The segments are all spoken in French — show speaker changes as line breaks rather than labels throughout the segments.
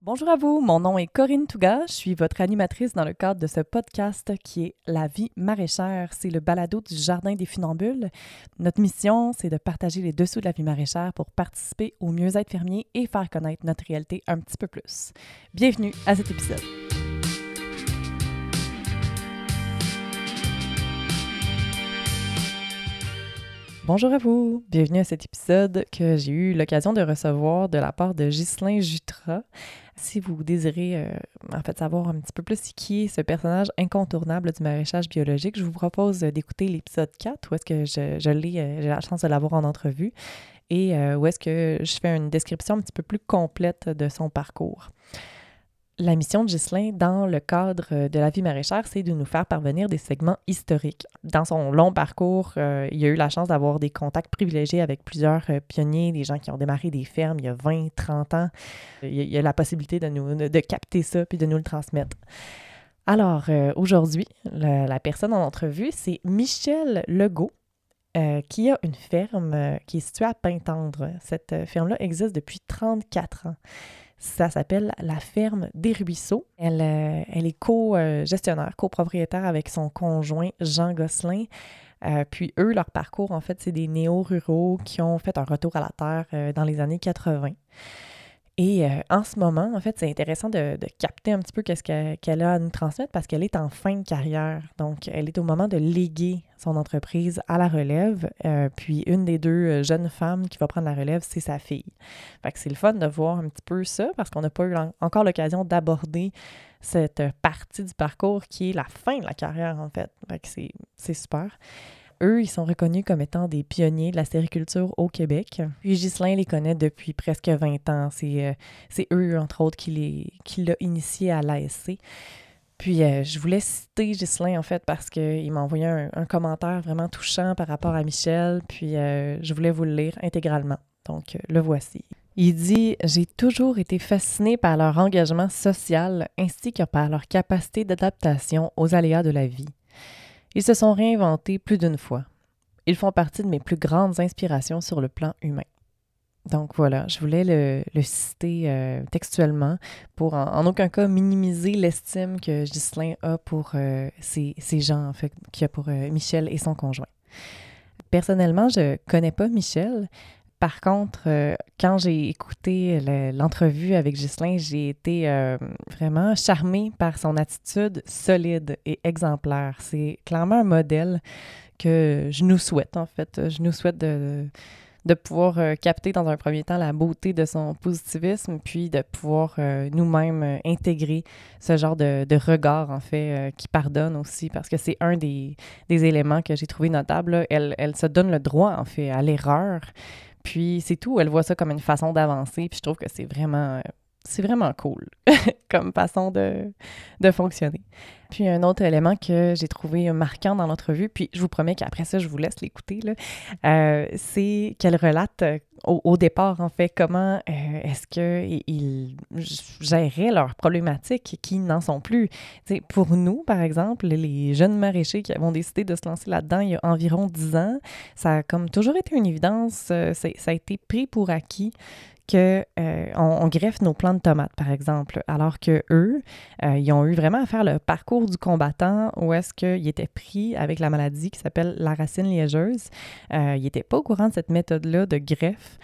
Bonjour à vous, mon nom est Corinne Touga, je suis votre animatrice dans le cadre de ce podcast qui est La vie maraîchère. C'est le balado du Jardin des Funambules. Notre mission, c'est de partager les dessous de la vie maraîchère pour participer au mieux-être fermier et faire connaître notre réalité un petit peu plus. Bienvenue à cet épisode. Bonjour à vous, bienvenue à cet épisode que j'ai eu l'occasion de recevoir de la part de Ghislain Jutra. Si vous désirez euh, en fait savoir un petit peu plus qui est ce personnage incontournable du maraîchage biologique, je vous propose d'écouter l'épisode 4 où est-ce que je, l'ai, euh, j'ai la chance de l'avoir en entrevue et euh, où est-ce que je fais une description un petit peu plus complète de son parcours. La mission de Ghislain dans le cadre euh, de la vie maraîchère, c'est de nous faire parvenir des segments historiques. Dans son long parcours, euh, il a eu la chance d'avoir des contacts privilégiés avec plusieurs euh, pionniers, des gens qui ont démarré des fermes il y a 20, 30 ans. Il a, la possibilité de, nous, de capter ça puis de nous le transmettre. Alors, aujourd'hui, la, personne en entrevue, c'est Michel Legault, qui a une ferme qui est située à Pintendre. Cette ferme-là existe depuis 34 ans. Ça s'appelle la ferme des Ruisseaux. Elle, euh, elle est co-gestionnaire, copropriétaire avec son conjoint Jean Gosselin. Euh, puis eux, leur parcours, en fait, c'est des néo-ruraux qui ont fait un retour à la terre euh, dans les années 80. Et euh, en ce moment, en fait, c'est intéressant de, capter un petit peu qu'est-ce qu'elle a à nous transmettre parce qu'elle est en fin de carrière. Donc, elle est au moment de léguer son entreprise à la relève. Euh, puis, une des deux euh, jeunes femmes qui va prendre la relève, c'est sa fille. Fait que c'est le fun de voir un petit peu ça parce qu'on n'a pas eu encore l'occasion d'aborder cette partie du parcours qui est la fin de la carrière, en fait. Fait que c'est super eux, ils sont reconnus comme étant des pionniers de la sériculture au Québec. Puis Ghislain les connaît depuis presque 20 ans. C'est euh, eux, entre autres, qui l'ont initié à l'ASC. Puis euh, je voulais citer Ghislain, en fait, parce qu'il m'a envoyé un, commentaire vraiment touchant par rapport à Michel, puis euh, je voulais vous le lire intégralement. Donc, le voici. Il dit J'ai toujours été fasciné par leur engagement social ainsi que par leur capacité d'adaptation aux aléas de la vie. Ils se sont réinventés plus d'une fois. Ils font partie de mes plus grandes inspirations sur le plan humain. Donc voilà, je voulais le, citer euh, textuellement pour en, aucun cas minimiser l'estime que Ghislain a pour euh, ces, gens, en fait, qu'il a pour euh, Michel et son conjoint. Personnellement, je connais pas Michel, par contre, euh, quand j'ai écouté l'entrevue avec Ghislain, j'ai été euh, vraiment charmée par son attitude solide et exemplaire. C'est clairement un modèle que je nous souhaite, en fait. Je nous souhaite de, de pouvoir euh, capter dans un premier temps la beauté de son positivisme, puis de pouvoir nous-mêmes intégrer ce genre de, regard, en fait, qui pardonne aussi, parce que c'est un des, éléments que j'ai trouvé notable. Elle, elle se donne le droit, en fait, à l'erreur. Puis c'est tout, elle voit ça comme une façon d'avancer, puis je trouve que c'est vraiment euh, c'est vraiment cool comme façon de, de, fonctionner. Puis un autre élément que j'ai trouvé marquant dans l'entrevue, puis je vous promets qu'après ça, je vous laisse l'écouter, euh, c'est qu'elle relate euh, au, départ, en fait, comment euh, est-ce qu'ils géraient leurs problématiques qui n'en sont plus. sais, pour nous, par exemple, les jeunes maraîchers qui avons décidé de se lancer là-dedans il y a environ dix ans, ça a comme toujours été une évidence, ça a été pris pour acquis euh, on, greffe nos plants de tomates, par exemple, alors que eux, euh, ils ont eu vraiment à faire le parcours du combattant où est-ce qu'ils étaient pris avec la maladie qui s'appelle la racine liégeuse. Euh, ils n'étaient pas au courant de cette méthode-là de greffe.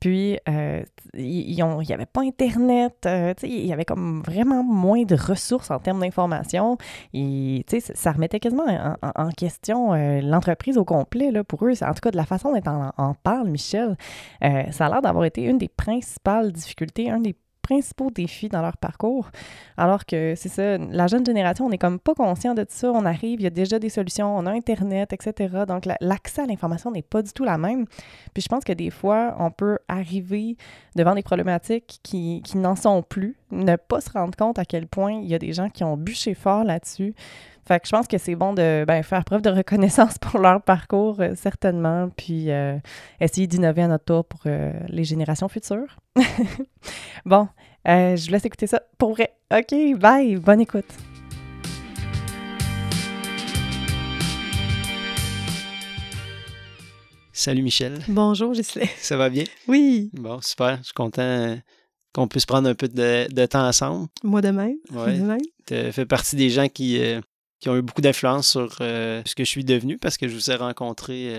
Puis, euh, il n'y avait pas Internet, euh, il y avait comme vraiment moins de ressources en termes d'information. Et ça remettait quasiment en, question euh, l'entreprise au complet. Là, pour eux, en tout cas, de la façon dont on en parle, Michel, ça a l'air d'avoir été une des principales difficultés, un des principaux défis dans leur parcours. Alors que c'est ça, la jeune génération, on n'est comme pas conscient de ça. On arrive, il y a déjà des solutions, on a Internet, etc. Donc l'accès à l'information n'est pas du tout la même. Puis je pense que des fois, on peut arriver devant des problématiques qui, qui n'en sont plus, ne pas se rendre compte à quel point il y a des gens qui ont bûché fort là-dessus. Fait que je pense que c'est bon de ben, faire preuve de reconnaissance pour leur parcours, euh, certainement, puis euh, essayer d'innover à notre tour pour euh, les générations futures. bon, je vous laisse écouter ça pour vrai. OK, bye, bonne écoute.
Salut Michel.
Bonjour Gisèle.
Ça va bien?
Oui.
Bon, super. Je suis content qu'on puisse prendre un peu de, temps ensemble.
Moi de même.
Ouais. Tu fais partie des gens qui, euh, qui ont eu beaucoup d'influence sur euh, ce que je suis devenu parce que je vous ai rencontré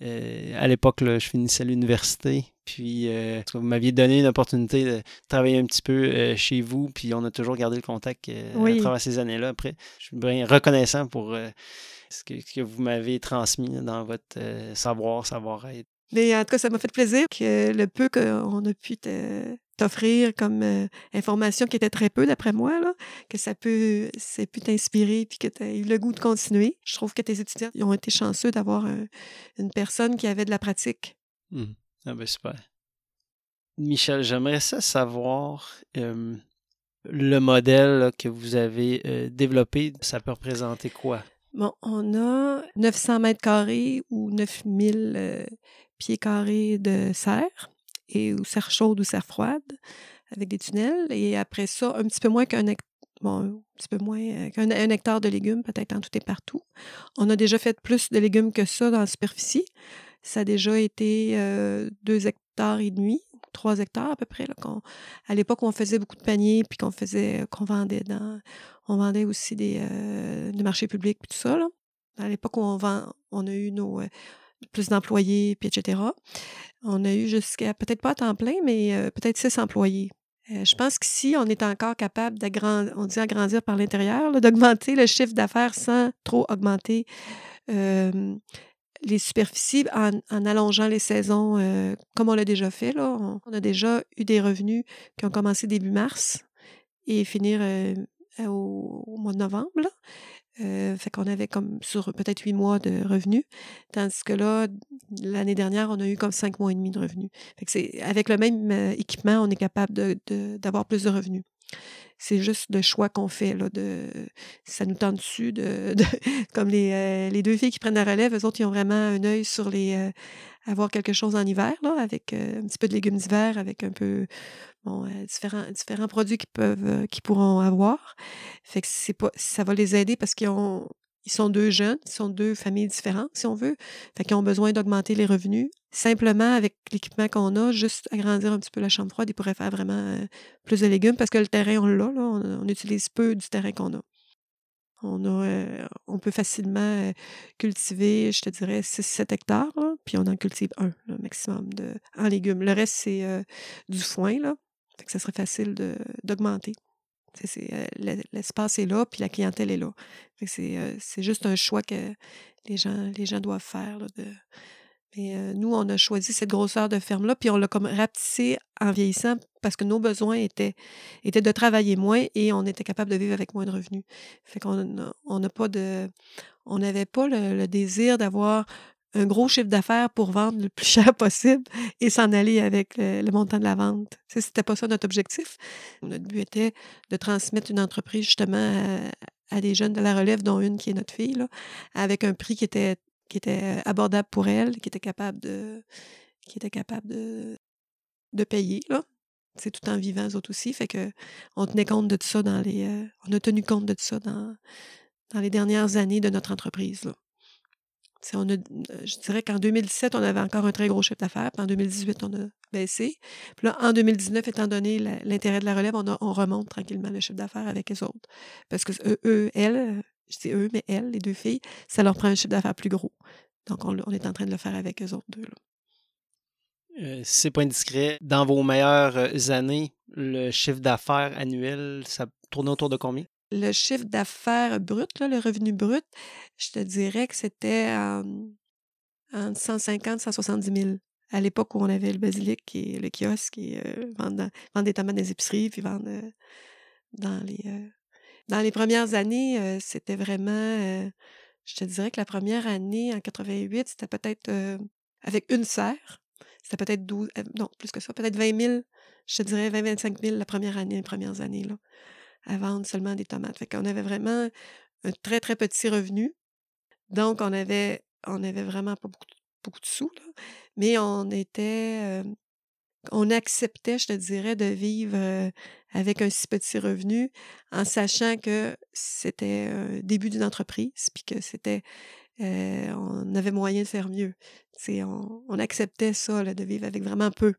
à l'époque, je finissais l'université. Puis vous m'aviez donné une opportunité de travailler un petit peu chez vous, puis on a toujours gardé le contact à travers ces années-là. Après, je suis bien reconnaissant pour ce que, vous m'avez transmis dans votre savoir, savoir-être.
Mais en tout cas, ça m'a fait plaisir que le peu qu'on a pu t'offrir comme euh, information qui était très peu d'après moi, là, que ça peut, ça pu t'inspirer puis que tu as eu le goût de continuer. Je trouve que tes étudiants ont été chanceux d'avoir une personne qui avait de la pratique.
Mmh. Ah ben super. Michel, j'aimerais ça savoir le modèle que vous avez euh, développé, ça peut représenter quoi?
Bon, on a 900 mètres carrés ou 9000 pieds carrés de serre, et, ou serre chaude ou serre froide, avec des tunnels. Et après ça, un petit peu moins qu'un bon, peu moins euh, hectare de légumes, peut-être en tout et partout. On a déjà fait plus de légumes que ça dans la superficie. Ça a déjà été euh, deux hectares et demi, trois hectares à peu près. Là, à l'époque, on faisait beaucoup de paniers, puis qu'on faisait, qu'on vendait dans, on vendait aussi des, euh, marchés publics, puis tout ça. Là. À l'époque où on vend, on a eu nos, plus d'employés, puis etc. On a eu jusqu'à, peut-être pas à temps plein, mais euh, peut-être six employés. Euh, je pense qu'ici, on est encore capable d'agrandir, on dit par l'intérieur, d'augmenter le chiffre d'affaires sans trop augmenter les superficies en, allongeant les saisons, euh, comme on l'a déjà fait. Là. On, a déjà eu des revenus qui ont commencé début mars et finir au, mois de novembre. Euh, fait qu'on avait comme sur peut-être huit mois de revenus. Tandis que là, l'année dernière, on a eu comme cinq mois et demi de revenus. Fait que avec le même euh, équipement, on est capable de, d'avoir plus de revenus. C'est juste le choix qu'on fait. Là, de, ça nous tente dessus. De, comme les, euh, les, deux filles qui prennent la relève, eux autres, ils ont vraiment un œil sur les. avoir quelque chose en hiver, avec un petit peu de légumes d'hiver, avec un peu bon, euh, différents, différents produits qu'ils euh, pourront avoir. Fait que pas, ça va les aider parce qu'ils ont, ils sont deux jeunes, ils sont deux familles différentes, si on veut. Fait qu'ils ont besoin d'augmenter les revenus. Simplement, avec l'équipement qu'on a, juste agrandir un petit peu la chambre froide, ils pourraient faire vraiment euh, plus de légumes parce que le terrain, on l'a, là. On, utilise peu du terrain qu'on a. On, a, on peut facilement cultiver, je te dirais, 6-7 hectares, puis on en cultive un, maximum, de, en légumes. Le reste, c'est du foin, là. Fait que ça serait facile d'augmenter. Euh, l'espace est là, puis la clientèle est là. Euh, c'est juste un choix que les gens, les gens doivent faire. de... Mais euh, nous, on a choisi cette grosseur de ferme-là, puis on l'a comme rapetissé en vieillissant parce que nos besoins étaient, étaient de travailler moins et on était capable de vivre avec moins de revenus. Fait qu'on on n'a pas de. On n'avait pas le désir d'avoir un gros chiffre d'affaires pour vendre le plus cher possible et s'en aller avec le, montant de la vente. Ce n'était pas ça notre objectif. Notre but était de transmettre une entreprise justement à, des jeunes de la relève, dont une qui est notre fille, là, avec un prix qui était, qui était abordable pour elle, qui était capable de, qui était capable de, de payer. Là. C'est tout en vivant, eux autres aussi. Fait que on tenait compte de tout ça dans les. Euh, on a tenu compte de tout ça dans, dans les dernières années de notre entreprise. Là. On a, je dirais qu'en 2017, on avait encore un très gros chiffre d'affaires. Puis en 2018, on a baissé. Puis là, en 2019, étant donné l'intérêt de la relève, on, on, remonte tranquillement le chiffre d'affaires avec les autres. Parce que eux, elles, je dis eux, mais elles, les deux filles, ça leur prend un chiffre d'affaires plus gros. Donc, on, est en train de le faire avec eux autres deux.
Euh, c'est pas indiscret, dans vos meilleures euh, années, le chiffre d'affaires annuel, ça tournait autour de combien?
Le chiffre d'affaires brut, le revenu brut, je te dirais que c'était entre 150 170 000 à l'époque où on avait le basilic et le kiosque et euh, des tomates des épiceries, puis vendre euh, dans les... Euh, dans les premières années, c'était vraiment... je te dirais que la première année, en 88, c'était peut-être avec une serre. C'était peut-être 12... non, plus que ça, peut-être 20 000. Je te dirais 20-25 000 la première année, les premières années. Là à vendre seulement des tomates. Fait qu'on avait vraiment un très, très petit revenu. Donc, on avait, on avait vraiment pas beaucoup, beaucoup de sous, mais on était, on acceptait, je te dirais, de vivre avec un si petit revenu en sachant que c'était un début d'une entreprise, puis que c'était, on avait moyen de faire mieux. On, on, acceptait ça, de vivre avec vraiment peu.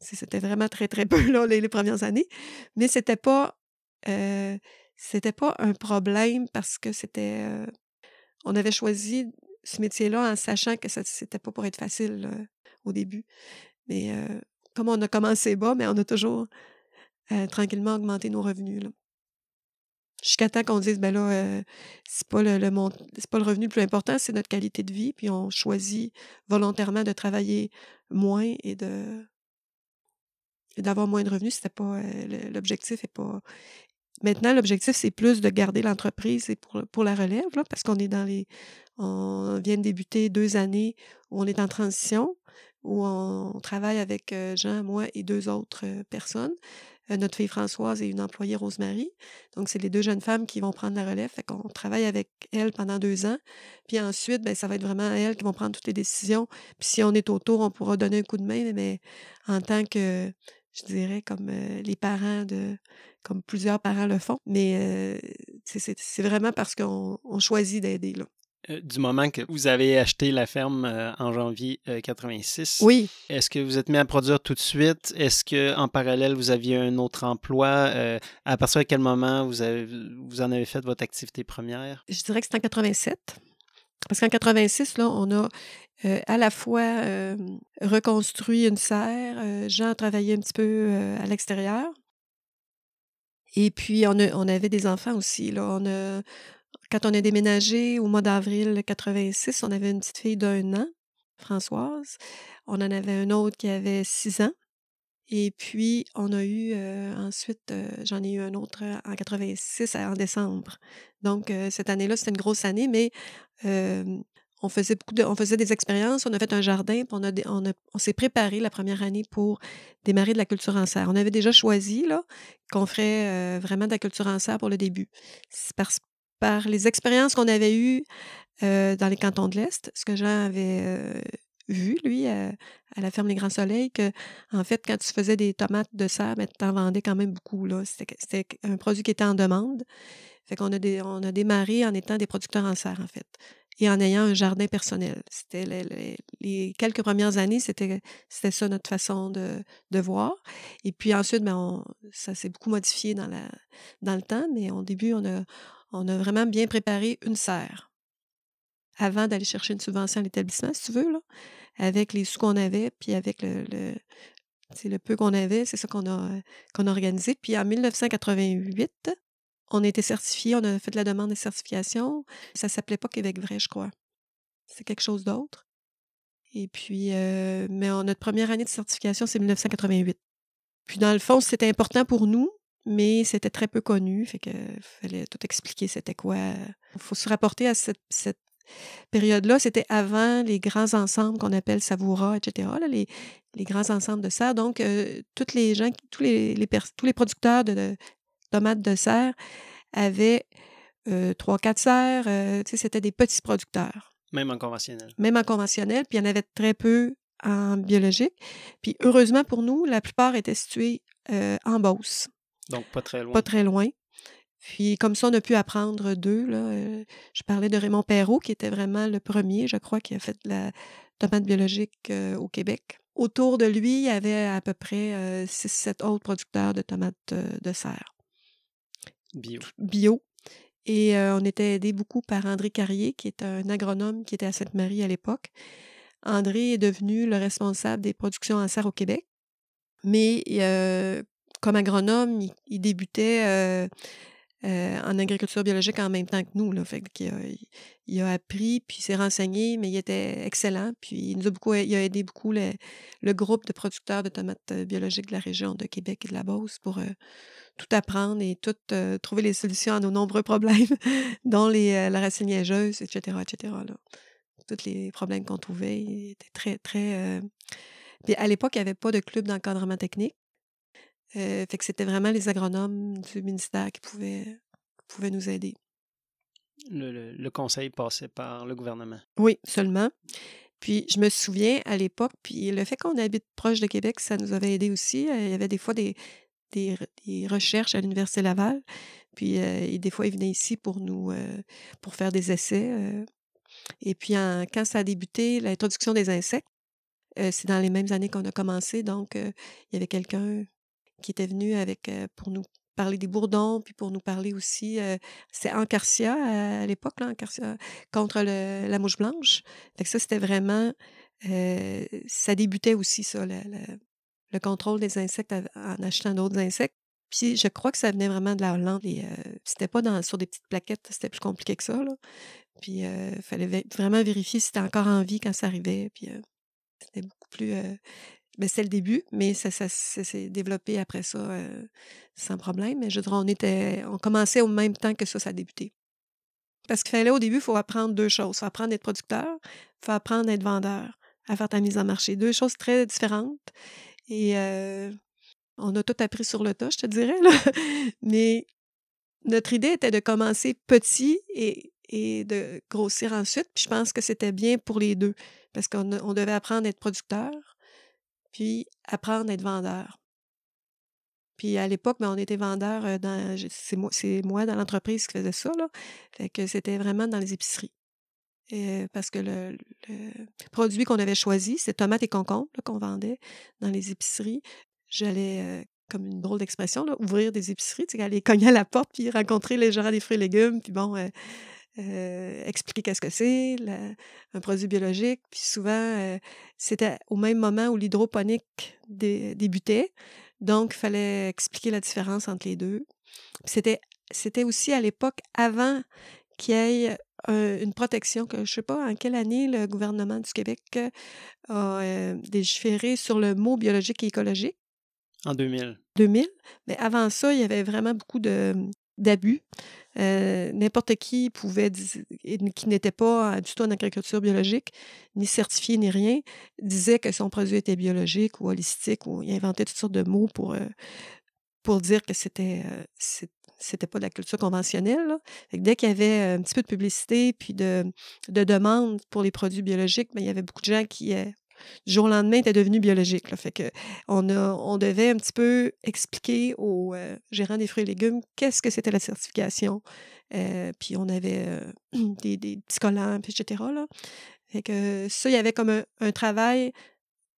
C'était vraiment très, très peu là, les, les premières années. Mais c'était pas euh, c'était pas un problème parce que c'était. euh, on avait choisi ce métier-là en sachant que c'était pas pour être facile là, au début. Mais euh, comme on a commencé bas, mais on a toujours euh, tranquillement augmenté nos revenus. Jusqu'à temps qu'on dise, ben là, euh, c'est pas le, c'est pas le revenu le plus important, c'est notre qualité de vie. Puis on choisit volontairement de travailler moins et de d'avoir moins de revenus. C'était pas euh, l'objectif est pas. Maintenant, l'objectif, c'est plus de garder l'entreprise pour, pour la relève, là, parce qu'on est dans les. On vient de débuter deux années où on est en transition, où on, travaille avec euh, Jean, moi et deux autres euh, personnes. Notre fille Françoise et une employée Rosemary. Donc, c'est les deux jeunes femmes qui vont prendre la relève. Fait qu'on travaille avec elles pendant deux ans. Puis ensuite, ben, ça va être vraiment elles qui vont prendre toutes les décisions. Puis si on est autour, on pourra donner un coup de main, mais en tant que, je dirais, comme euh, les parents de, comme plusieurs parents le font. Mais euh, c'est- vraiment parce qu'on on choisit d'aider, là.
Euh, du moment que vous avez acheté la ferme en janvier euh, 86,
Oui,
est-ce que vous êtes mis à produire tout de suite? Est-ce que en parallèle, vous aviez un autre emploi? À partir de quel moment vous, avez, vous en avez fait votre activité première?
je dirais que c'est en 87. Parce qu'en 86, là, on a à la fois reconstruit une serre. Jean a travaillé un petit peu à l'extérieur. Et puis, on, avait des enfants aussi. Là. Quand on a déménagé au mois d'avril 86, on avait une petite fille d'un an, Françoise. On en avait un autre qui avait six ans. Et puis, on a eu ensuite, j'en ai eu un autre en 86, en décembre. Donc, cette année-là, c'était une grosse année, mais on, faisait beaucoup de, on faisait des expériences. On a fait un jardin, puis on, a, on, a- on s'est préparé la première année pour démarrer de la culture en serre. On avait déjà choisi là, qu'on ferait vraiment de la culture en serre pour le début. Parce- par les expériences qu'on avait eues dans les cantons de l'Est, ce que Jean avait vu, lui, à, à la ferme Les Grands Soleils, que, en fait, quand tu faisais des tomates de serre, ben, tu en vendais quand même beaucoup. C'était, un produit qui était en demande. Fait qu'on a, on a démarré en étant des producteurs en serre, en fait, et en ayant un jardin personnel. C'était les, les- quelques premières années, c'était, c'était ça notre façon de, de voir. Et puis ensuite, ben, ça s'est beaucoup modifié dans, la, dans le temps, mais au début, on a, on a vraiment bien préparé une serre avant d'aller chercher une subvention à l'établissement, si tu veux, là, avec les sous qu'on avait, puis avec le, sais, le peu qu'on avait, c'est ça qu'on a, qu'on a organisé. Puis en 1988, on a été certifié, on a fait de la demande de certification. Ça s'appelait pas Québec vrai, je crois. C'est quelque chose d'autre. Et puis, euh, mais notre première année de certification, c'est 1988. Puis dans le fond, c'était important pour nous, mais c'était très peu connu. Fait que fallait tout expliquer c'était quoi. Il faut se rapporter à cette période-là. C'était avant les grands ensembles qu'on appelle Savoura, etc. là, les, les grands ensembles de serre. Donc, euh, toutes les gens, tous les, tous les producteurs de, de tomates de serre avaient euh, trois, quatre serres. euh, tu sais, c'était des petits producteurs
Même en conventionnel.
même en conventionnel, puis il y en avait très peu en biologique. Puis heureusement pour nous, la plupart étaient situés euh, en Beauce,
Donc, pas très loin.
pas très loin. Puis comme ça, on a pu apprendre d'eux. là. Euh, je parlais de Raymond Perrault, qui était vraiment le premier, je crois, qui a fait de la tomate biologique euh, au Québec. Autour de lui, il y avait à peu près 6-7 autres producteurs de tomates euh, de serre
Bio.
bio. Et euh, on était aidé beaucoup par André Carrier, qui est un agronome qui était à Sainte-Marie à l'époque. André est devenu le responsable des productions en serre au Québec. Mais euh, comme agronome, il, il débutait euh, euh, en agriculture biologique en même temps que nous. Là. Fait a, il a appris, puis il s'est renseigné, mais il était excellent. Puis il nous a beaucoup, il a aidé beaucoup le, groupe de producteurs de tomates euh, biologiques de la région de Québec et de la Beauce pour euh, tout apprendre et tout euh, trouver les solutions à nos nombreux problèmes, dont les, euh, la racine liégeuse, etc., etc. Là. Tous les problèmes qu'on trouvait ils étaient très, très... euh, Puis à l'époque, il n'y avait pas de club d'encadrement technique. Euh, fait que c'était vraiment les agronomes du ministère qui pouvaient, qui pouvaient nous aider.
Le, le- le conseil passait par le gouvernement.
Oui, seulement. Puis je me souviens à l'époque, puis le fait qu'on habite proche de Québec, ça nous avait aidé aussi. Euh, Il y avait des fois des, des, re- des recherches à l'Université Laval. Puis euh, et des fois, ils venaient ici pour nous euh, pour faire des essais. Et puis en- quand ça a débuté, l'introduction des insectes, c'est dans les mêmes années qu'on a commencé, donc il y avait quelqu'un qui était venu avec pour nous parler des bourdons, puis pour nous parler aussi, c'est Ancarcia à, l'époque, là, Ancarcia, contre la mouche blanche. Fait que ça, c'était vraiment, ça débutait aussi, ça, le contrôle des insectes en achetant d'autres insectes. Puis je crois que ça venait vraiment de la Hollande. Et, c'était pas dans, sur des petites plaquettes, c'était plus compliqué que ça. Là. Puis il fallait vraiment vérifier si c'était encore en vie quand ça arrivait. Puis c'était beaucoup plus. Ben, c'est le début, mais ça, s'est développé après ça sans problème. Mais je dirais, on était. On commençait au même temps que ça, ça a débuté. Parce qu'il fallait au début, il faut apprendre deux choses. Il faut apprendre à être producteur, il faut apprendre à être vendeur, à faire ta mise en marché. Deux choses très différentes. Et on a tout appris sur le tas, je te dirais. Mais notre idée était de commencer petit et, de grossir ensuite. Puis je pense que c'était bien pour les deux. Parce qu'on devait apprendre à être producteur, puis apprendre à être vendeur. Puis à l'époque, ben, on était vendeur dans. C'est moi, dans l'entreprise qui faisait ça. Là. Fait que c'était vraiment dans les épiceries. parce que le, produit qu'on avait choisi, c'est tomates et concombres qu'on vendait dans les épiceries j'allais, comme une drôle d'expression, ouvrir des épiceries, aller cogner à la porte, puis rencontrer les gérants des fruits et légumes, puis bon, expliquer qu'est-ce que c'est, un produit biologique. Puis souvent, c'était au même moment où l'hydroponique débutait, donc il fallait expliquer la différence entre les deux. C'était, c'était aussi à l'époque avant qu'il y ait une protection que je ne sais pas en quelle année le gouvernement du Québec a légiféré sur le mot biologique et écologique.
En 2000.
2000. Mais avant ça, il y avait vraiment beaucoup d'abus. Euh, n'importe qui pouvait, qui n'était pas du tout en agriculture biologique, ni certifié, ni rien, disait que son produit était biologique ou holistique, ou il inventait toutes sortes de mots pour, euh, pour dire que c'était euh, c'était pas de la culture conventionnelle. dès qu'il y avait un petit peu de publicité puis de, de demande pour les produits biologiques, ben, il y avait beaucoup de gens qui du jour au lendemain, était devenu biologique. Fait que on, a, on devait un petit peu expliquer aux euh, gérants des fruits et légumes qu'est-ce que c'était la certification. Euh, puis on avait euh, des, des, petits collants, etc. Là. Fait que ça, il y avait comme un, travail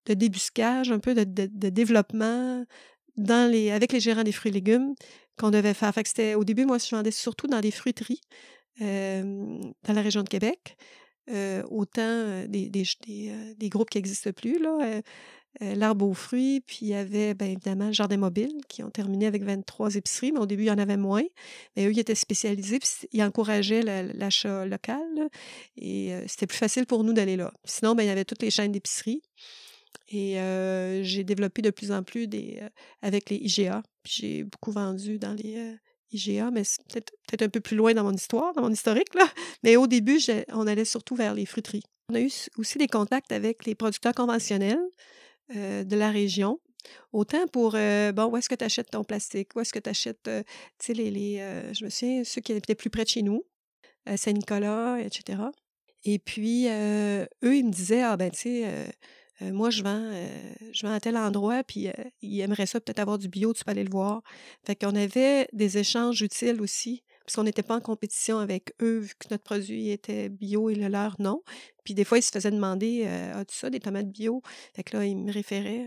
de débuscage, un peu de, développement dans les, avec les gérants des fruits et légumes qu'on devait faire. Fait que au début, moi, je vendais surtout dans des fruiteries dans la région de Québec. Euh, autant euh, euh, des, groupes qui n'existent plus, là, l'arbre aux fruits, puis il y avait bien évidemment le Jardin Mobile qui ont terminé avec 23 épiceries, mais au début, il y en avait moins. Mais eux, ils étaient spécialisés, puis ils encourageaient l'achat local, et c'était plus facile pour nous d'aller là. Sinon, bien, il y avait toutes les chaînes d'épiceries. Et j'ai développé de plus en plus avec les IGA. Puis j'ai beaucoup vendu dans les, IGA, mais c'est peut-être un peu plus loin dans mon histoire, dans mon historique. Là. Mais au début, on allait surtout vers les fruiteries. On a eu aussi des contacts avec les producteurs conventionnels euh, de la région. Autant pour, euh, bon, où est-ce que tu achètes ton plastique? Où est-ce que tu achètes, euh, tu sais, les, les je me souviens, ceux qui étaient plus près de chez nous, Saint-Nicolas, etc. Et puis, eux, ils me disaient, ah ben, tu sais, euh, moi, je vends, euh, je vends à tel endroit, puis euh, ils aimeraient ça peut-être avoir du bio, tu peux aller le voir. Fait qu'on avait des échanges utiles aussi, parce qu'on n'était pas en compétition avec eux, vu que notre produit était bio et le leur, non. Puis des fois, ils se faisaient demander As-tu ça, des tomates bio? Fait que là, ils me référaient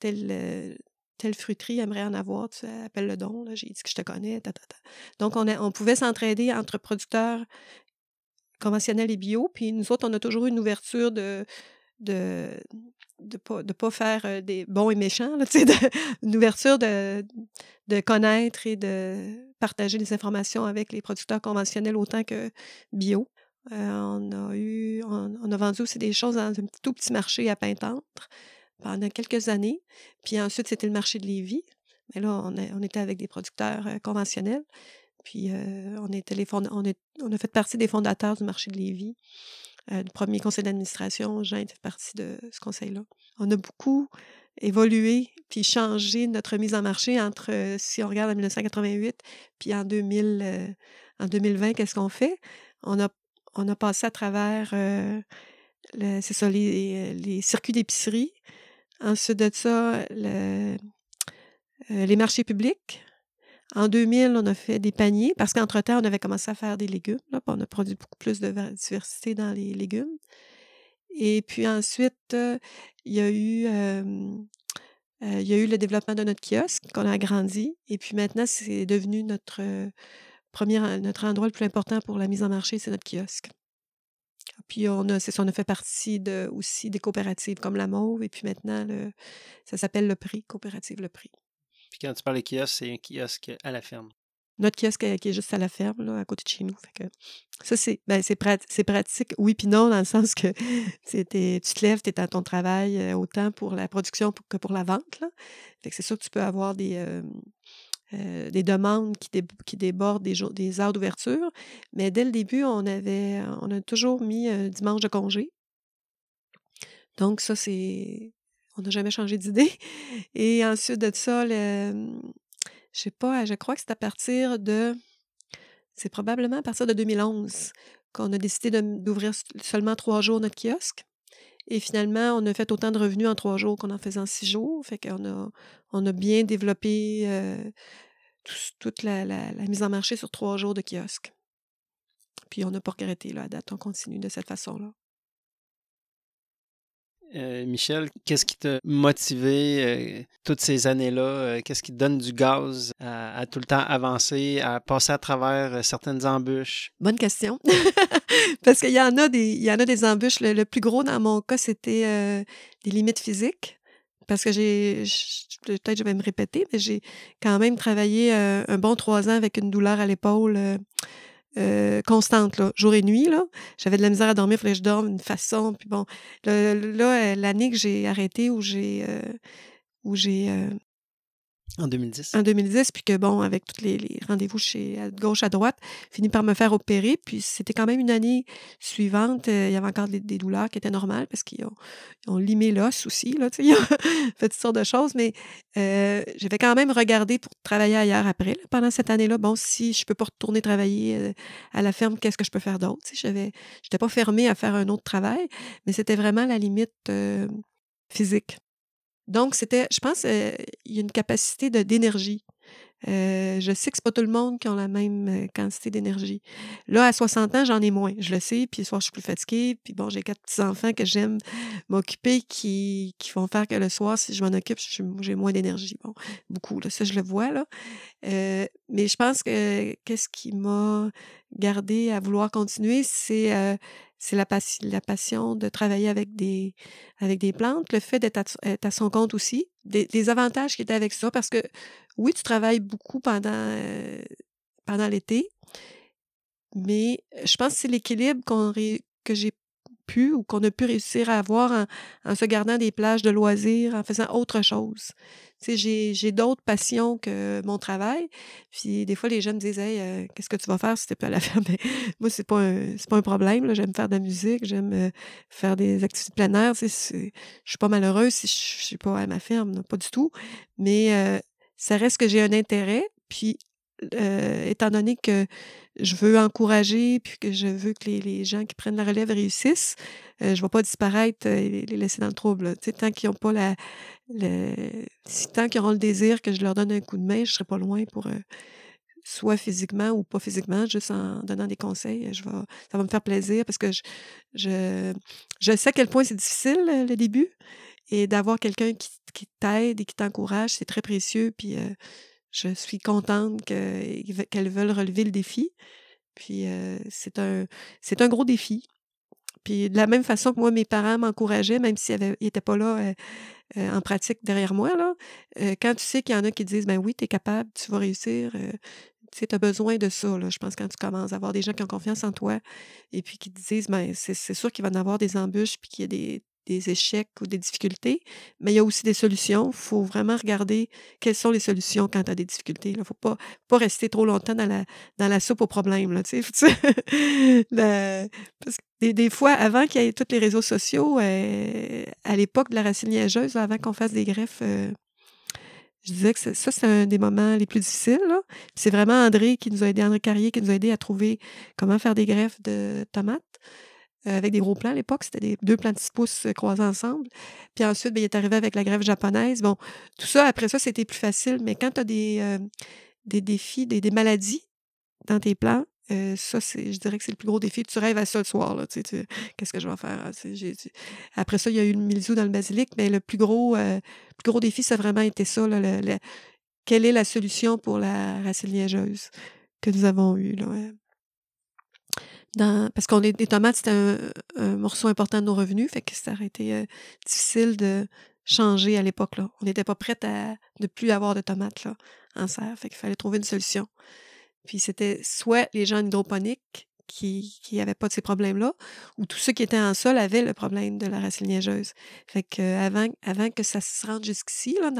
telle, telle fruiterie aimerait en avoir, tu appelles le don, j'ai dit que je te connais, Donc, on, on pouvait s'entraider entre producteurs conventionnels et bio, puis nous autres, on a toujours eu une ouverture de de de pas, de pas faire des bons et méchants, là, de, une ouverture de, de connaître et de partager des informations avec les producteurs conventionnels autant que bio. on a eu, on, a vendu aussi des choses dans un tout petit marché à Pintante pendant quelques années. Puis ensuite, c'était le marché de Lévis. Mais là, on, on était avec des producteurs conventionnels. Puis on, était les on, est, on a fait partie des fondateurs du marché de Lévis. Euh, le premier conseil d'administration, Jean fait partie de ce conseil-là. On a beaucoup évolué puis changé notre mise en marché entre, euh, si on regarde en 1988 puis en, 2000, euh, en 2020, qu'est-ce qu'on fait? On a, on a passé à travers, c'est ça, les, circuits d'épicerie. Ensuite de ça, le, les marchés publics. En 2000, on a fait des paniers parce qu'entre-temps, on avait commencé à faire des légumes. On a produit beaucoup plus de diversité dans les légumes. Et puis ensuite, il y a eu il y a eu le développement de notre kiosque qu'on a agrandi. Et puis maintenant, c'est devenu notre premier, notre endroit le plus important pour la mise en marché, c'est notre kiosque. Puis on a, c'est on a fait partie de, aussi des coopératives comme la Mauve. Et puis maintenant, ça s'appelle le Prix, Coopérative Le Prix.
Puis quand tu parles de kiosque, c'est un kiosque à la ferme.
Notre kiosque qui est juste à la ferme, là, à côté de chez nous. Ça, c'est, ben, c'est pratique, oui puis non, dans le sens que tu te lèves, tu es à ton travail autant pour la production que pour la vente. Que c'est sûr que tu peux avoir des, des demandes qui, débordent des heures d'ouverture. Mais dès le début, on avait on a toujours mis un dimanche de congé. Donc, ça, c'est. On n'a jamais changé d'idée. Et ensuite de ça, le, je sais pas, je crois que c'est à partir de. C'est probablement à partir de 2011 qu'on a décidé d'ouvrir seulement trois jours notre kiosque. Et finalement, on a fait autant de revenus en trois jours qu'on en faisait en six jours. Fait qu'on a, on a bien développé euh, toute la, mise en marché sur trois jours de kiosque. Puis on n'a pas regretté, là, à date. On continue de cette façon-là.
Euh, Michel, qu'est-ce qui t'a motivé euh, toutes ces années-là? Euh, qu'est-ce qui te donne du gaz à, tout le temps avancer, à passer à travers certaines embûches?
Bonne question. Parce qu'il y en a des, y en a des embûches. Le, plus gros dans mon cas, c'était des limites physiques. Parce que j'ai, peut-être je vais me répéter, mais j'ai quand même travaillé un bon trois ans avec une douleur à l'épaule constante, là, jour et nuit. Là. J'avais de la misère à dormir, il fallait que je dorme d'une façon. Puis bon, là, euh, l'année que j'ai arrêté, où j'ai euh, où j'ai
en 2010.
En 2010, puis que bon, avec tous les, rendez-vous chez à gauche, à droite, fini par me faire opérer. Puis c'était quand même une année suivante. Euh, il y avait encore des, douleurs qui étaient normales parce qu'ils ont, limé l'os aussi. Là, ils ont fait toutes sortes de choses. Mais euh, j'avais quand même regardé pour travailler ailleurs après. pendant cette année-là, bon, si je peux pas retourner travailler euh, à la ferme, qu'est-ce que je peux faire d'autre? Je n'étais pas fermée à faire un autre travail, mais c'était vraiment la limite physique. Donc, c'était, je pense, euh, il y a une capacité d'énergie. Euh, je sais que c'est pas tout le monde qui a la même euh, quantité d'énergie. Là, à 60 ans, j'en ai moins. Je le sais. Puis, le soir, je suis plus fatiguée. Puis, bon, j'ai quatre petits-enfants que j'aime m'occuper qui, qui font faire que le soir, si je m'en occupe, j'ai moins d'énergie. Bon, beaucoup. Là, ça, je le vois. Là. mais je pense que qu'est-ce qui m'a gardé à vouloir continuer, c'est c'est la, la, passion de travailler avec des, avec des plantes, le fait d'être à, son compte aussi, des, avantages qui étaient avec ça, parce que oui, tu travailles beaucoup pendant, euh, pendant l'été, mais je pense que c'est l'équilibre qu'on que j'ai ou qu'on a pu réussir à avoir en, se gardant des plages de loisirs, en faisant autre chose. J'ai d'autres passions que mon travail. Puis des fois, les gens me disent euh, qu'est-ce que tu vas faire si tu pas à la ferme? moi, c'est pas pas un problème. J'aime faire de la musique, j'aime euh, faire des activités plein air. Tu sais, je suis pas malheureuse si je suis pas à ma ferme, pas du tout. Mais euh, ça reste que j'ai un intérêt. Puis étant donné que je veux encourager, puis que je veux que les, gens qui prennent la relève réussissent, je ne vais pas disparaître et les laisser dans le trouble. Tant qu'ils n'ont pas la, tant qu'ils auront le désir que je leur donne un coup de main, je ne serai pas loin pour soit physiquement ou pas physiquement, juste en donnant des conseils. Je ça va me faire plaisir parce que je, je, je sais à quel point c'est difficile le début et d'avoir quelqu'un qui, qui t'aide et qui t'encourage, c'est très précieux. Puis je suis contente qu'elles veulent relever le défi. Puis c'est un, un gros défi. Puis de la même façon que moi, mes parents m'encourageaient, même s'ils n'étaient pas là en pratique derrière moi, là, quand tu sais qu'il y en a qui disent, ben oui, tu es capable, tu vas réussir, tu as besoin de ça. Je pense quand tu commences à avoir des gens qui ont confiance en toi et puis qui te disent, ben, c'est sûr qu'il va y avoir des embûches puis qu'il y a des, des échecs ou des difficultés, mais il y a aussi des solutions. Il faut vraiment regarder quelles sont les solutions quand tu as des difficultés. Il ne faut pas, rester trop longtemps dans la, soupe aux problèmes. Parce que des, fois, avant qu'il y ait tous les réseaux sociaux, euh, à l'époque de la racine liégeuse, avant qu'on fasse des greffes, euh, je disais que ça, c'est un des moments les plus difficiles. C'est vraiment André qui nous a aidé, André Carrier qui nous a aidé à trouver comment faire des greffes de tomates. Euh, avec des gros plans à l'époque. C'était des deux plans de 6 pouces euh, croisés ensemble. Puis ensuite, bien, il est arrivé avec la grève japonaise. Bon, tout ça, après ça, c'était plus facile. Mais quand tu as des, euh, des défis, des, maladies dans tes plans, ça, c'est, je dirais que c'est le plus gros défi. Tu rêves à ça le soir. Tu sais, qu'est-ce que je vais faire? Ah, après ça, il y a eu le mildiou dans le basilic, mais le plus gros, défi, ça a vraiment été ça, quelle est la solution pour la racine liégeuse que nous avons eue, là. Parce qu'on est des tomates, c'était un, morceau important de nos revenus, fait que ça aurait été euh, difficile de changer à l'époque. On n'était pas prête à ne plus avoir de tomates là, en serre, fait qu'il fallait trouver une solution. Puis c'était soit les gens en hydroponique qui n'avaient pas de ces problèmes-là, ou tous ceux qui étaient en sol avaient le problème de la racine liégeuse. Fait que avant, avant que ça se rende jusqu'ici, là,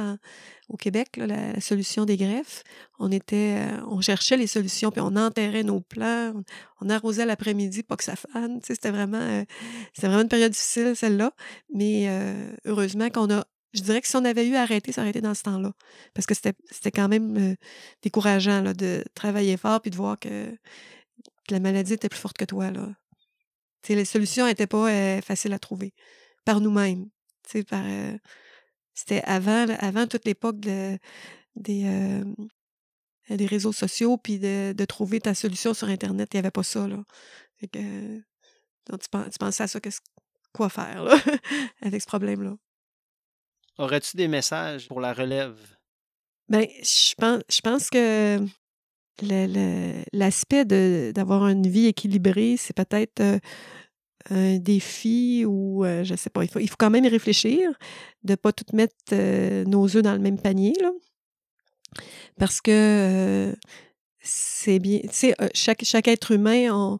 au Québec, la, solution des greffes, on était, euh, on cherchait les solutions, puis on enterrait nos plants, on, arrosait l'après-midi pour que ça fane. C'était vraiment, euh, vraiment une période difficile, celle-là. Mais euh, heureusement qu'on a je dirais que si on avait eu arrêté, ça aurait été dans ce temps-là. Parce que c'était quand même euh, décourageant de travailler fort puis de voir que, la maladie était plus forte que toi. Là. les solutions n'étaient pas euh, faciles à trouver par nous-mêmes. Par, euh, c'était avant, avant toute l'époque des, des réseaux sociaux puis de, de, trouver ta solution sur Internet. Il n'y avait pas ça. Là. que, donc, tu, tu pensais à ça, quoi faire là, avec ce problème-là.
Aurais-tu des messages pour la relève?
Bien, je pense, je pense que l'aspect d'avoir une vie équilibrée, c'est peut-être euh, un défi ou euh, je ne sais pas. Il faut, il faut quand même y réfléchir, de ne pas tout mettre euh, nos œufs dans le même panier. Là. Parce que c'est bien. Tu sais, chaque, chaque être humain,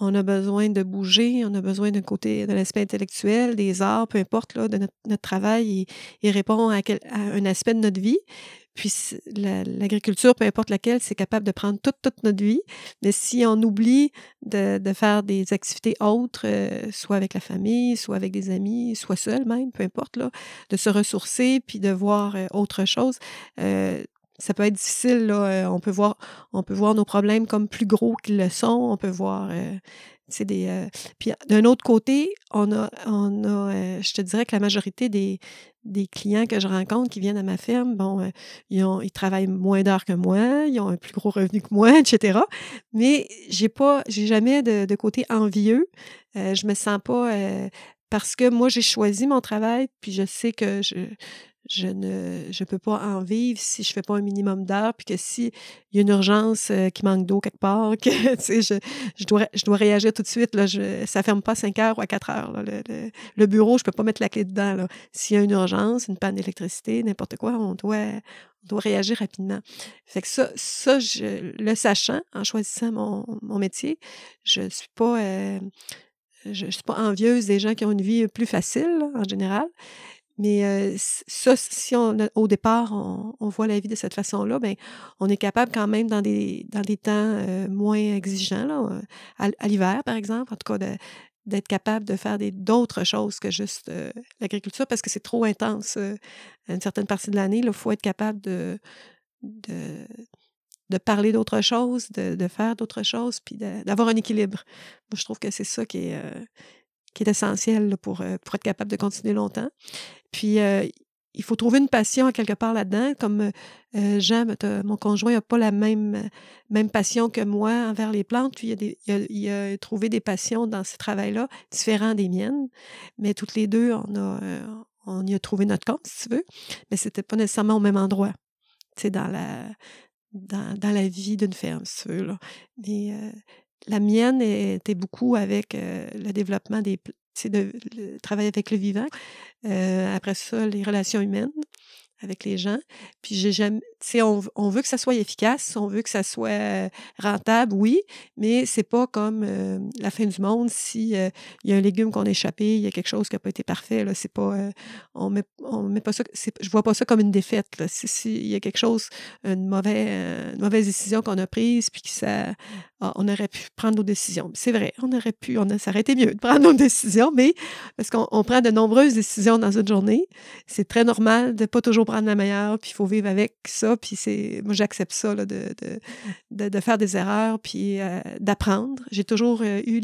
on, a besoin de bouger, on a besoin d'un côté de l'aspect intellectuel, des arts, peu importe, là, de notre, travail, il, répond à, un aspect de notre vie. Puis l'agriculture, peu importe laquelle, c'est capable de prendre toute, toute notre vie. Mais si on oublie de, faire des activités autres, euh, soit avec la famille, soit avec des amis, soit seul même, peu importe, là, de se ressourcer puis de voir euh, autre chose, euh, ça peut être difficile. Là. Euh, on, peut voir, on peut voir nos problèmes comme plus gros qu'ils le sont. On peut voir. Euh, des, euh, puis d'un autre côté, on a, on a je te dirais que la majorité des, des clients que je rencontre qui viennent à ma ferme, bon, ils, ont, ils travaillent moins d'heures que moi, ils ont un plus gros revenu que moi, etc. Mais j'ai pas, j'ai jamais de, de, côté envieux. je me sens pas parce que moi j'ai choisi mon travail, puis je sais que je, je ne je peux pas en vivre si je fais pas un minimum d'heures, puis que s'il y a une urgence euh, qui manque d'eau quelque part, que je, je, dois, je dois réagir tout de suite. Là, je, ça ferme pas à 5 heures ou à 4 heures. le, le, bureau, je peux pas mettre la clé dedans. S'il y a une urgence, une panne d'électricité, n'importe quoi, on doit, on doit réagir rapidement. Fait que ça, ça je, le sachant, en choisissant mon, mon métier, je suis pas... Euh, je ne suis pas envieuse des gens qui ont une vie plus facile, en général. Mais ça, si on, au départ, on, voit la vie de cette façon-là, ben, on est capable quand même dans des, dans des temps moins exigeants, là, à, l'hiver, par exemple, en tout cas, d'être capable de faire d'autres choses que juste l'agriculture parce que c'est trop intense à une certaine partie de l'année. Il faut être capable de, de, parler d'autres choses, de, de faire d'autres choses, puis d'avoir un équilibre. Moi, je trouve que c'est ça qui est, qui est essentiel pour, pour être capable de continuer longtemps. Puis, il faut trouver une passion quelque part là-dedans. Comme Jean, mon conjoint, n'a pas la même, même passion que moi envers les plantes. Puis, il a, trouvé des passions dans ce travail-là, différents des miennes. Mais toutes les deux, on, a, on y a trouvé notre compte, si tu veux. Mais c'était pas nécessairement au même endroit. Dans la, dans, dans la vie d'une ferme, si tu veux. Mais la mienne était beaucoup avec le développement des, c'est de, travailler avec le vivant. Euh, après ça, les relations humaines avec les gens. Puis j'ai jamais, on, on veut que ça soit efficace, on veut que ça soit euh, rentable, oui, mais c'est pas comme euh, la fin du monde si il y a un légume qu'on a échappé, il y a quelque chose qui n'a pas été parfait. Là, c'est pas, on met, on met pas ça, je vois pas ça comme une défaite. Là. Si, y a quelque chose, une mauvaise décision qu'on a prise, puis que ça, ah, on aurait pu prendre nos décisions. C'est vrai, on aurait pu, on ça aurait été mieux de prendre nos décisions, mais parce qu'on prend de nombreuses décisions dans une journée, c'est très normal de pas toujours prendre la meilleure, puis il faut vivre avec ça, puis c'est, moi j'accepte ça, là, de, de, de, faire des erreurs, puis euh, d'apprendre. J'ai toujours euh, eu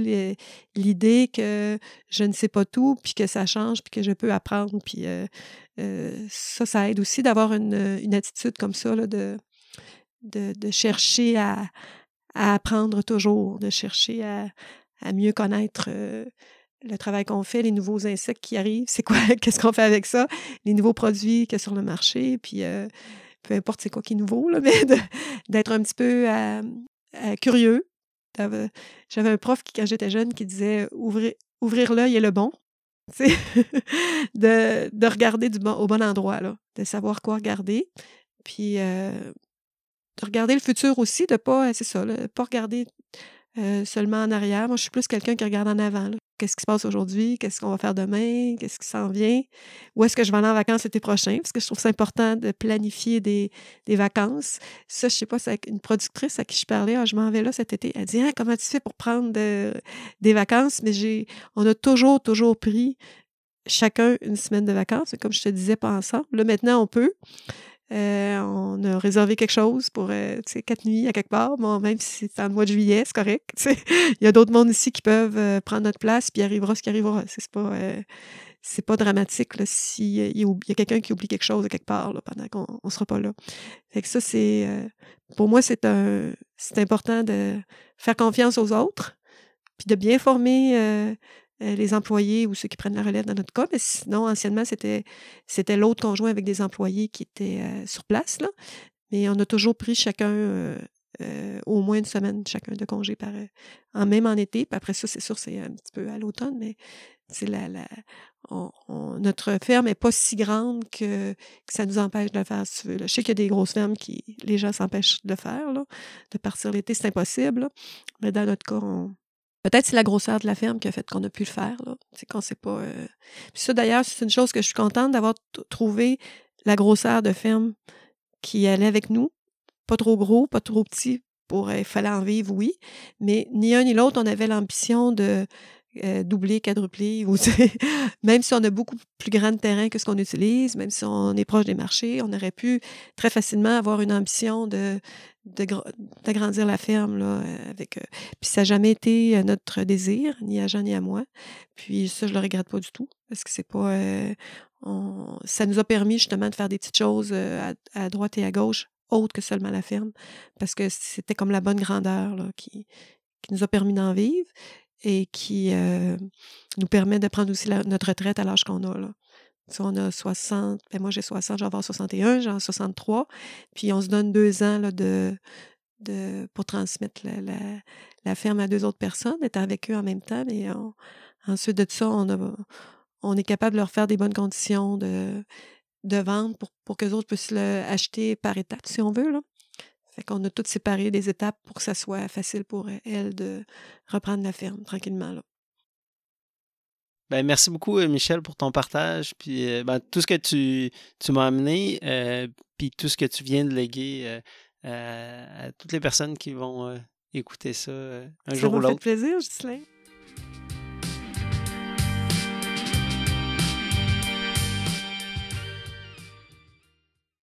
l'idée que je ne sais pas tout, puis que ça change, puis que je peux apprendre, puis euh, ça, ça aide aussi d'avoir une, attitude comme ça, là, de, de chercher à à apprendre toujours, de chercher à, mieux connaître le travail qu'on fait, les nouveaux insectes qui arrivent, c'est quoi, qu'est-ce qu'on fait avec ça, les nouveaux produits qu'il y a sur le marché, puis peu importe c'est quoi qui est nouveau, là, mais d'être un petit peu curieux. J'avais un prof qui, quand j'étais jeune, qui disait ouvrir, ouvrir l'œil est le bon. de, de regarder du bon, au bon endroit, là, de savoir quoi regarder. Puis de regarder le futur aussi, de pas, c'est ça, pas regarder seulement en arrière. Moi, je suis plus quelqu'un qui regarde en avant. Qu'est-ce qui se passe aujourd'hui? Qu'est-ce qu'on va faire demain? Qu'est-ce qui s'en vient? Où est-ce que je vais aller en vacances l'été prochain? Parce que je trouve ça important de planifier des, des vacances. Ça, je sais pas, c'est une productrice à qui je parlais. Ah, je m'en vais là cet été. Elle dit ah, Comment tu fais pour prendre des vacances? Mais j'ai on a toujours, toujours pris chacun une semaine de vacances. Comme je te disais, pas ensemble. Là, maintenant, on peut. Euh, on a réservé quelque chose pour euh, quatre nuits à quelque part. Bon, même si c'est en mois de juillet, c'est correct. Il y a d'autres mondes ici qui peuvent euh, prendre notre place, puis arrivera ce qui arrivera. C'est pas, pas dramatique s'il y a, quelqu'un qui oublie quelque chose à quelque part pendant qu'on ne sera pas là. Fait que ça, c'est. pour moi, c'est un c'est important de faire confiance aux autres, puis de bien former les employés ou ceux qui prennent la relève dans notre cas. Mais sinon, anciennement, c'était, c'était l'autre conjoint avec des employés qui étaient euh, sur place. Mais on a toujours pris chacun euh, au moins une semaine chacun de congé par en même en été. Puis après ça, c'est sûr, c'est un petit peu à l'automne, mais c'est la, notre ferme n'est pas si grande que, ça nous empêche de le faire. Je sais qu'il y a des grosses fermes qui les gens s'empêchent de faire, là, de partir l'été, c'est impossible. Mais dans notre cas, on, Peut-être c'est la grosseur de la ferme qui a fait qu'on a pu le faire. C'est qu'on sait pas. Euh, Puis ça, d'ailleurs, c'est une chose que je suis contente d'avoir trouvé la grosseur de ferme qui allait avec nous. Pas trop gros, pas trop petit pour il fallait en vivre, oui. Mais ni un ni l'autre, on avait l'ambition de euh, doubler, quadrupler, ou même si on a beaucoup plus grand terrain que ce qu'on utilise, même si on est proche des marchés, on aurait pu très facilement avoir une ambition de d'agrandir la ferme là, euh, avec. Euh, puis ça n'a jamais été notre désir, ni à Jean ni à moi. Puis ça, je le regrette pas du tout, parce que c'est pas. ça nous a permis justement de faire des petites choses à, droite et à gauche, autres que seulement la ferme, parce que c'était comme la bonne grandeur là, qui, qui nous a permis d'en vivre et qui euh, nous permet de prendre aussi notre retraite à l'âge qu'on a. Là. On a 60, ben moi j'ai 60, j'en vais avoir 61, j'en ai 63, puis on se donne deux ans là, de, de, pour transmettre la, la, ferme à deux autres personnes, être avec eux en même temps, mais ensuite de ça, on, a, on est capable de leur faire des bonnes conditions de, de vente pour, pour que les autres puissent l'acheter par étapes, si on veut. Là. Fait qu'on a toutes séparé des étapes pour que ça soit facile pour elle de reprendre la ferme tranquillement. Là.
Ben, merci beaucoup, euh, Michel, pour ton partage. Puis euh, ben, tout ce que tu, tu m'as amené, euh, puis tout ce que tu viens de léguer à toutes les personnes qui vont écouter ça un jour ou l'autre. Ça
fait plaisir, Ghislain.